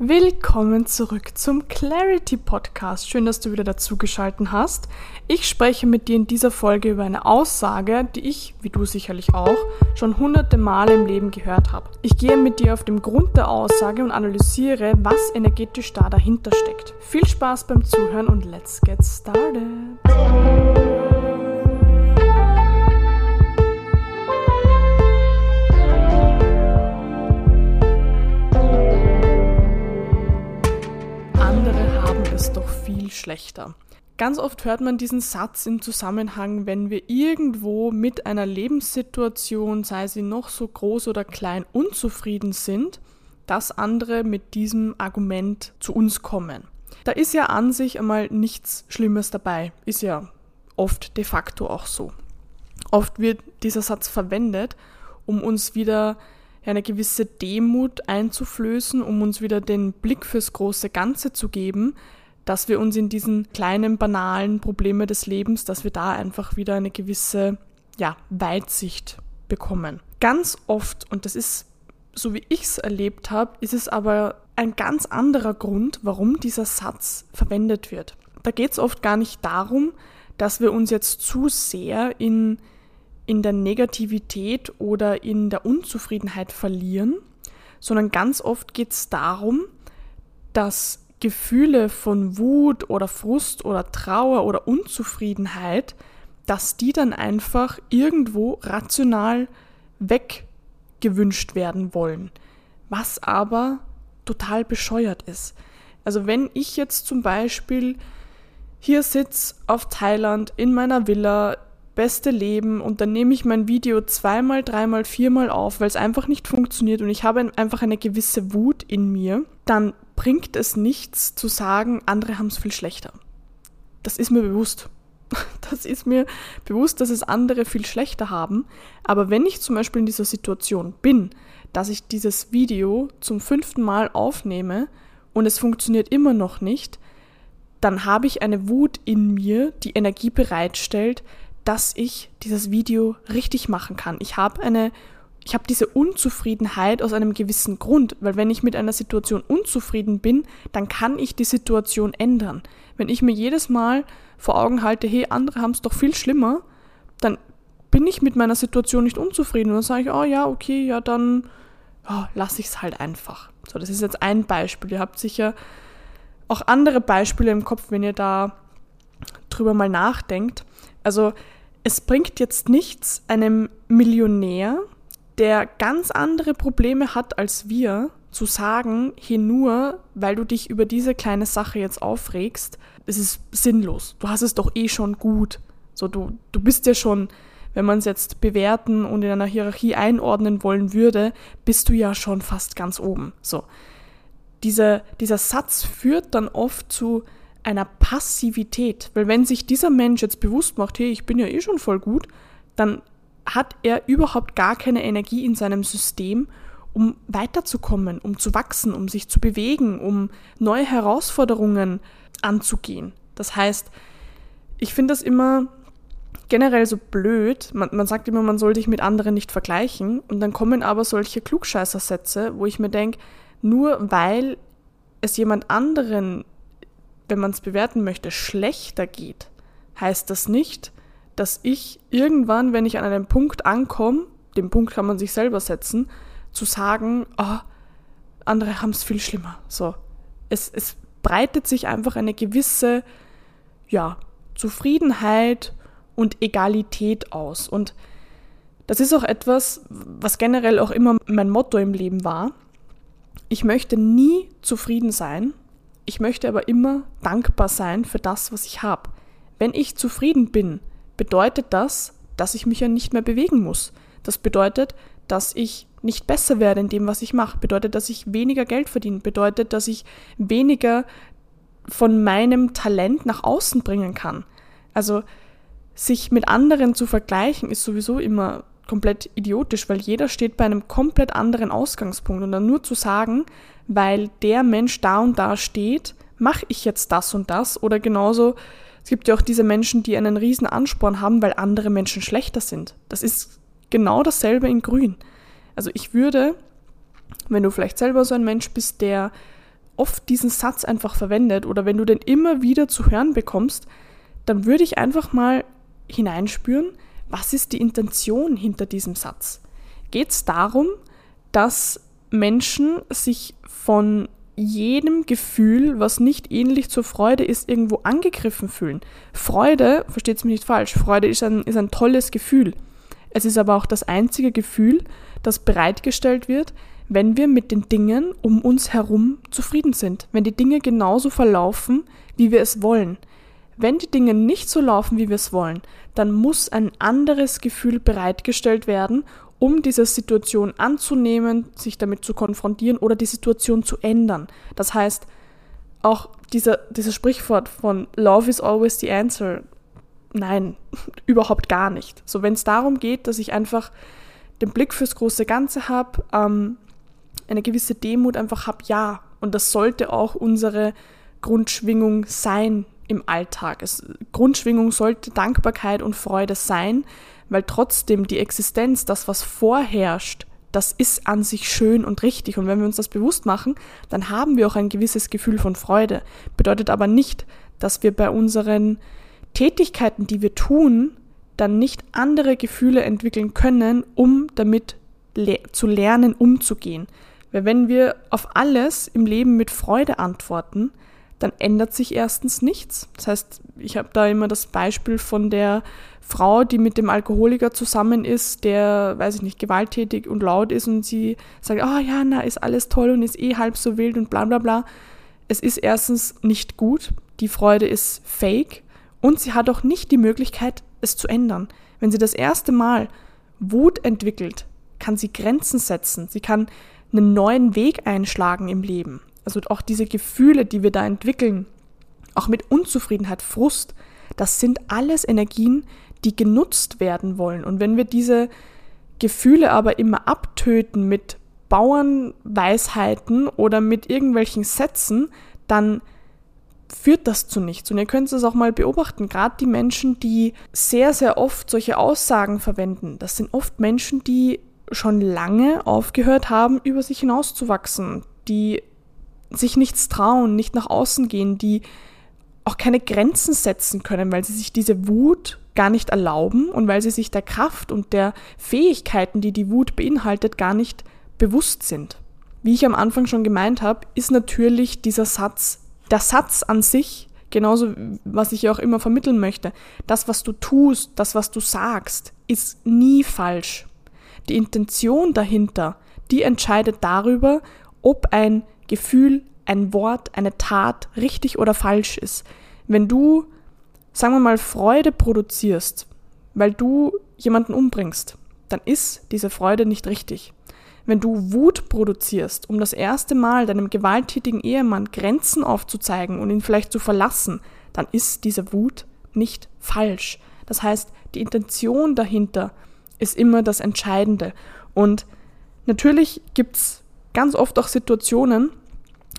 Willkommen zurück zum Clarity Podcast. Schön, dass du wieder dazugeschaltet hast. Ich spreche mit dir in dieser Folge über eine Aussage, die ich, wie du sicherlich auch, schon hunderte Male im Leben gehört habe. Ich gehe mit dir auf den Grund der Aussage und analysiere, was energetisch da dahinter steckt. Viel Spaß beim Zuhören und let's get started. Schlechter. Ganz oft hört man diesen Satz im Zusammenhang, wenn wir irgendwo mit einer Lebenssituation, sei sie noch so groß oder klein, unzufrieden sind, dass andere mit diesem Argument zu uns kommen. Da ist ja an sich einmal nichts Schlimmes dabei, ist ja oft de facto auch so. Oft wird dieser Satz verwendet, um uns wieder eine gewisse Demut einzuflößen, um uns wieder den Blick fürs große Ganze zu geben, dass wir uns in diesen kleinen, banalen Probleme des Lebens, dass wir da einfach wieder eine gewisse ja, Weitsicht bekommen. Ganz oft, und das ist so wie ich es erlebt habe, ist es aber ein ganz anderer Grund, warum dieser Satz verwendet wird. Da geht es oft gar nicht darum, dass wir uns jetzt zu sehr in, in der Negativität oder in der Unzufriedenheit verlieren, sondern ganz oft geht es darum, dass Gefühle von Wut oder Frust oder Trauer oder Unzufriedenheit, dass die dann einfach irgendwo rational weggewünscht werden wollen. Was aber total bescheuert ist. Also wenn ich jetzt zum Beispiel hier sitze auf Thailand in meiner Villa, beste Leben und dann nehme ich mein Video zweimal, dreimal, viermal auf, weil es einfach nicht funktioniert und ich habe einfach eine gewisse Wut in mir, dann bringt es nichts zu sagen, andere haben es viel schlechter. Das ist mir bewusst. Das ist mir bewusst, dass es andere viel schlechter haben. Aber wenn ich zum Beispiel in dieser Situation bin, dass ich dieses Video zum fünften Mal aufnehme und es funktioniert immer noch nicht, dann habe ich eine Wut in mir, die Energie bereitstellt, dass ich dieses Video richtig machen kann. Ich habe eine ich habe diese Unzufriedenheit aus einem gewissen Grund, weil wenn ich mit einer Situation unzufrieden bin, dann kann ich die Situation ändern. Wenn ich mir jedes Mal vor Augen halte, hey, andere haben es doch viel schlimmer, dann bin ich mit meiner Situation nicht unzufrieden und dann sage ich, oh ja, okay, ja, dann oh, lasse ich es halt einfach. So, das ist jetzt ein Beispiel. Ihr habt sicher auch andere Beispiele im Kopf, wenn ihr da drüber mal nachdenkt. Also es bringt jetzt nichts, einem Millionär der ganz andere Probleme hat als wir, zu sagen, hier nur, weil du dich über diese kleine Sache jetzt aufregst, es ist sinnlos. Du hast es doch eh schon gut. So, du, du bist ja schon, wenn man es jetzt bewerten und in einer Hierarchie einordnen wollen würde, bist du ja schon fast ganz oben. So. Diese, dieser Satz führt dann oft zu einer Passivität, weil wenn sich dieser Mensch jetzt bewusst macht, hey, ich bin ja eh schon voll gut, dann hat er überhaupt gar keine Energie in seinem System, um weiterzukommen, um zu wachsen, um sich zu bewegen, um neue Herausforderungen anzugehen. Das heißt, ich finde das immer generell so blöd. Man, man, sagt immer, man soll sich mit anderen nicht vergleichen. Und dann kommen aber solche Klugscheißersätze, wo ich mir denke, nur weil es jemand anderen, wenn man es bewerten möchte, schlechter geht, heißt das nicht, dass ich irgendwann, wenn ich an einem Punkt ankomme, den Punkt kann man sich selber setzen, zu sagen, oh, andere haben es viel schlimmer. So. Es, es breitet sich einfach eine gewisse, ja, Zufriedenheit und Egalität aus. Und das ist auch etwas, was generell auch immer mein Motto im Leben war. Ich möchte nie zufrieden sein. Ich möchte aber immer dankbar sein für das, was ich habe. Wenn ich zufrieden bin, bedeutet das, dass ich mich ja nicht mehr bewegen muss. Das bedeutet, dass ich nicht besser werde in dem, was ich mache. Bedeutet, dass ich weniger Geld verdiene. Bedeutet, dass ich weniger von meinem Talent nach außen bringen kann. Also sich mit anderen zu vergleichen, ist sowieso immer komplett idiotisch, weil jeder steht bei einem komplett anderen Ausgangspunkt. Und dann nur zu sagen, weil der Mensch da und da steht, mache ich jetzt das und das. Oder genauso es gibt ja auch diese Menschen, die einen riesen Ansporn haben, weil andere Menschen schlechter sind. Das ist genau dasselbe in Grün. Also ich würde, wenn du vielleicht selber so ein Mensch bist, der oft diesen Satz einfach verwendet oder wenn du den immer wieder zu hören bekommst, dann würde ich einfach mal hineinspüren, was ist die Intention hinter diesem Satz? Geht es darum, dass Menschen sich von jedem Gefühl, was nicht ähnlich zur Freude ist, irgendwo angegriffen fühlen. Freude, versteht es mich nicht falsch, Freude ist ein, ist ein tolles Gefühl. Es ist aber auch das einzige Gefühl, das bereitgestellt wird, wenn wir mit den Dingen um uns herum zufrieden sind, wenn die Dinge genauso verlaufen, wie wir es wollen. Wenn die Dinge nicht so laufen, wie wir es wollen, dann muss ein anderes Gefühl bereitgestellt werden, um diese Situation anzunehmen, sich damit zu konfrontieren oder die Situation zu ändern. Das heißt, auch dieser, dieses Sprichwort von Love is always the answer, nein, überhaupt gar nicht. So, wenn es darum geht, dass ich einfach den Blick fürs große Ganze habe, ähm, eine gewisse Demut einfach habe, ja, und das sollte auch unsere Grundschwingung sein im Alltag. Es, Grundschwingung sollte Dankbarkeit und Freude sein, weil trotzdem die Existenz, das, was vorherrscht, das ist an sich schön und richtig. Und wenn wir uns das bewusst machen, dann haben wir auch ein gewisses Gefühl von Freude. Bedeutet aber nicht, dass wir bei unseren Tätigkeiten, die wir tun, dann nicht andere Gefühle entwickeln können, um damit le zu lernen, umzugehen. Weil wenn wir auf alles im Leben mit Freude antworten, dann ändert sich erstens nichts. Das heißt, ich habe da immer das Beispiel von der Frau, die mit dem Alkoholiker zusammen ist, der, weiß ich nicht, gewalttätig und laut ist und sie sagt, oh ja, na, ist alles toll und ist eh halb so wild und bla bla bla. Es ist erstens nicht gut, die Freude ist fake und sie hat auch nicht die Möglichkeit, es zu ändern. Wenn sie das erste Mal Wut entwickelt, kann sie Grenzen setzen, sie kann einen neuen Weg einschlagen im Leben also auch diese Gefühle, die wir da entwickeln, auch mit Unzufriedenheit, Frust, das sind alles Energien, die genutzt werden wollen. Und wenn wir diese Gefühle aber immer abtöten mit Bauernweisheiten oder mit irgendwelchen Sätzen, dann führt das zu nichts. Und ihr könnt es auch mal beobachten, gerade die Menschen, die sehr, sehr oft solche Aussagen verwenden, das sind oft Menschen, die schon lange aufgehört haben, über sich hinauszuwachsen, die sich nichts trauen, nicht nach außen gehen, die auch keine Grenzen setzen können, weil sie sich diese Wut gar nicht erlauben und weil sie sich der Kraft und der Fähigkeiten, die die Wut beinhaltet, gar nicht bewusst sind. Wie ich am Anfang schon gemeint habe, ist natürlich dieser Satz, der Satz an sich, genauso was ich ja auch immer vermitteln möchte, das, was du tust, das, was du sagst, ist nie falsch. Die Intention dahinter, die entscheidet darüber, ob ein Gefühl, ein Wort, eine Tat richtig oder falsch ist. Wenn du, sagen wir mal, Freude produzierst, weil du jemanden umbringst, dann ist diese Freude nicht richtig. Wenn du Wut produzierst, um das erste Mal deinem gewalttätigen Ehemann Grenzen aufzuzeigen und ihn vielleicht zu verlassen, dann ist diese Wut nicht falsch. Das heißt, die Intention dahinter ist immer das Entscheidende. Und natürlich gibt's ganz oft auch Situationen,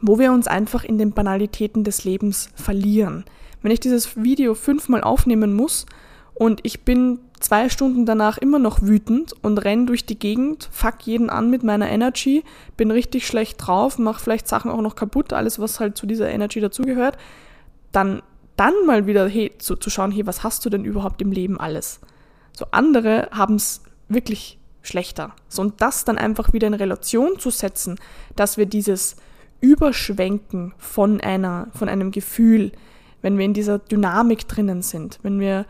wo wir uns einfach in den Banalitäten des Lebens verlieren. Wenn ich dieses Video fünfmal aufnehmen muss und ich bin zwei Stunden danach immer noch wütend und renn durch die Gegend, fuck jeden an mit meiner Energy, bin richtig schlecht drauf, mach vielleicht Sachen auch noch kaputt, alles was halt zu dieser Energy dazugehört, dann dann mal wieder hey, zu, zu schauen, hey, was hast du denn überhaupt im Leben alles? So andere haben es wirklich schlechter. So, und das dann einfach wieder in Relation zu setzen, dass wir dieses Überschwenken von einer, von einem Gefühl, wenn wir in dieser Dynamik drinnen sind, wenn wir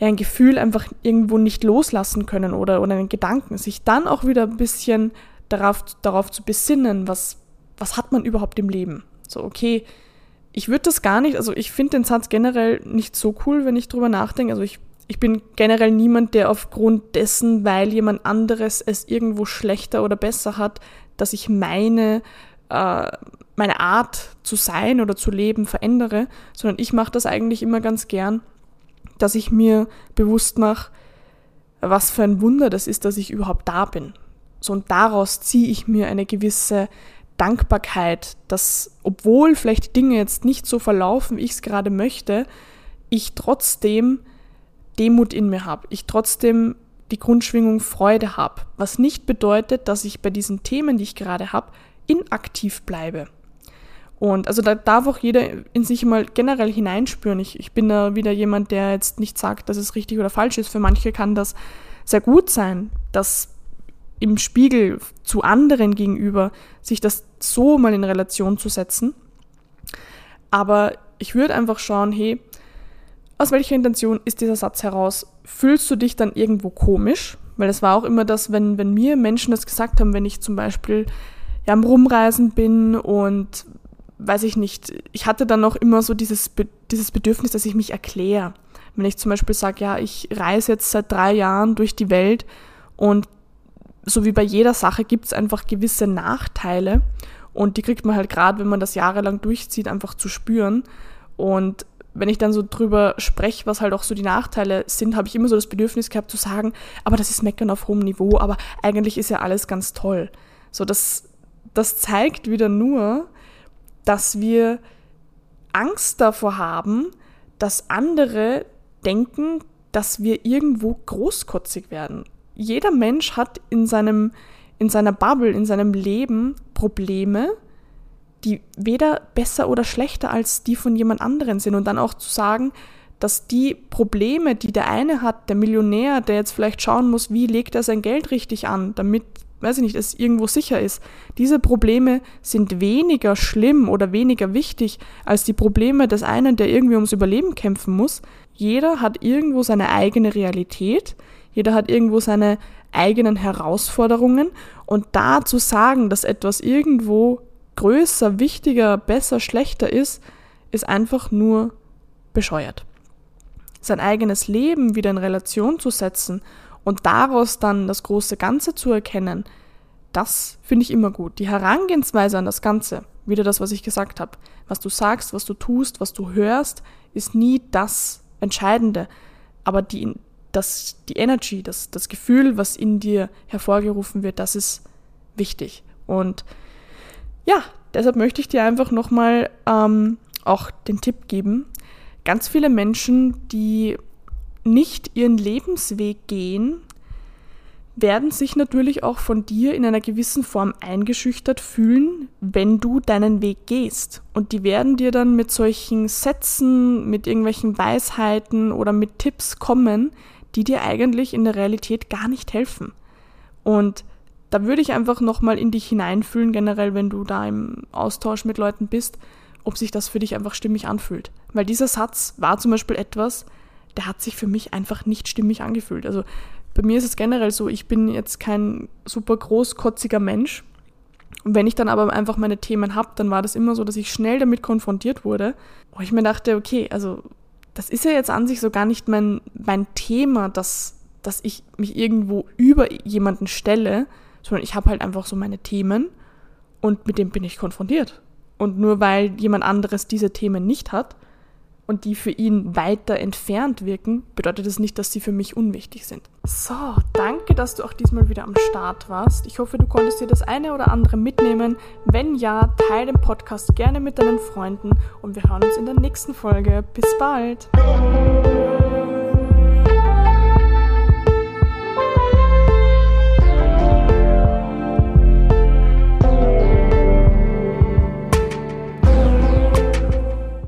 ein Gefühl einfach irgendwo nicht loslassen können oder, oder einen Gedanken, sich dann auch wieder ein bisschen darauf, darauf zu besinnen, was, was hat man überhaupt im Leben. So, okay, ich würde das gar nicht, also ich finde den Satz generell nicht so cool, wenn ich drüber nachdenke. Also ich ich bin generell niemand, der aufgrund dessen, weil jemand anderes es irgendwo schlechter oder besser hat, dass ich meine, äh, meine Art zu sein oder zu leben verändere, sondern ich mache das eigentlich immer ganz gern, dass ich mir bewusst mache, was für ein Wunder das ist, dass ich überhaupt da bin. So und daraus ziehe ich mir eine gewisse Dankbarkeit, dass obwohl vielleicht die Dinge jetzt nicht so verlaufen, wie ich es gerade möchte, ich trotzdem Demut in mir habe, ich trotzdem die Grundschwingung Freude habe, was nicht bedeutet, dass ich bei diesen Themen, die ich gerade habe, inaktiv bleibe. Und also da darf auch jeder in sich mal generell hineinspüren. Ich, ich bin da wieder jemand, der jetzt nicht sagt, dass es richtig oder falsch ist. Für manche kann das sehr gut sein, dass im Spiegel zu anderen gegenüber sich das so mal in Relation zu setzen. Aber ich würde einfach schauen, hey, aus welcher Intention ist dieser Satz heraus? Fühlst du dich dann irgendwo komisch? Weil es war auch immer das, wenn, wenn mir Menschen das gesagt haben, wenn ich zum Beispiel ja, am Rumreisen bin und weiß ich nicht, ich hatte dann noch immer so dieses, dieses Bedürfnis, dass ich mich erkläre. Wenn ich zum Beispiel sage, ja, ich reise jetzt seit drei Jahren durch die Welt und so wie bei jeder Sache gibt es einfach gewisse Nachteile und die kriegt man halt gerade, wenn man das jahrelang durchzieht, einfach zu spüren. Und wenn ich dann so drüber spreche, was halt auch so die Nachteile sind, habe ich immer so das Bedürfnis gehabt zu sagen, aber das ist Meckern auf hohem Niveau, aber eigentlich ist ja alles ganz toll. So, das, das zeigt wieder nur, dass wir Angst davor haben, dass andere denken, dass wir irgendwo großkotzig werden. Jeder Mensch hat in seinem in seiner Bubble, in seinem Leben Probleme, die weder besser oder schlechter als die von jemand anderen sind. Und dann auch zu sagen, dass die Probleme, die der eine hat, der Millionär, der jetzt vielleicht schauen muss, wie legt er sein Geld richtig an, damit weiß ich nicht, es irgendwo sicher ist. Diese Probleme sind weniger schlimm oder weniger wichtig als die Probleme des einen, der irgendwie ums Überleben kämpfen muss. Jeder hat irgendwo seine eigene Realität, jeder hat irgendwo seine eigenen Herausforderungen und da zu sagen, dass etwas irgendwo größer, wichtiger, besser, schlechter ist, ist einfach nur bescheuert. Sein eigenes Leben wieder in Relation zu setzen und daraus dann das große Ganze zu erkennen, das finde ich immer gut. Die Herangehensweise an das Ganze, wieder das, was ich gesagt habe, was du sagst, was du tust, was du hörst, ist nie das Entscheidende. Aber die, das, die Energy, das, das Gefühl, was in dir hervorgerufen wird, das ist wichtig. Und ja, deshalb möchte ich dir einfach nochmal ähm, auch den Tipp geben. Ganz viele Menschen, die nicht ihren Lebensweg gehen, werden sich natürlich auch von dir in einer gewissen Form eingeschüchtert fühlen, wenn du deinen Weg gehst. Und die werden dir dann mit solchen Sätzen, mit irgendwelchen Weisheiten oder mit Tipps kommen, die dir eigentlich in der Realität gar nicht helfen. Und da würde ich einfach nochmal in dich hineinfühlen, generell, wenn du da im Austausch mit Leuten bist, ob sich das für dich einfach stimmig anfühlt. Weil dieser Satz war zum Beispiel etwas, der hat sich für mich einfach nicht stimmig angefühlt. Also bei mir ist es generell so, ich bin jetzt kein super großkotziger Mensch. Und wenn ich dann aber einfach meine Themen habe, dann war das immer so, dass ich schnell damit konfrontiert wurde, wo ich mir dachte, okay, also das ist ja jetzt an sich so gar nicht mein, mein Thema, dass, dass ich mich irgendwo über jemanden stelle, sondern ich habe halt einfach so meine Themen und mit dem bin ich konfrontiert. Und nur weil jemand anderes diese Themen nicht hat, und die für ihn weiter entfernt wirken, bedeutet das nicht, dass sie für mich unwichtig sind. So, danke, dass du auch diesmal wieder am Start warst. Ich hoffe, du konntest dir das eine oder andere mitnehmen. Wenn ja, teile den Podcast gerne mit deinen Freunden und wir hören uns in der nächsten Folge. Bis bald!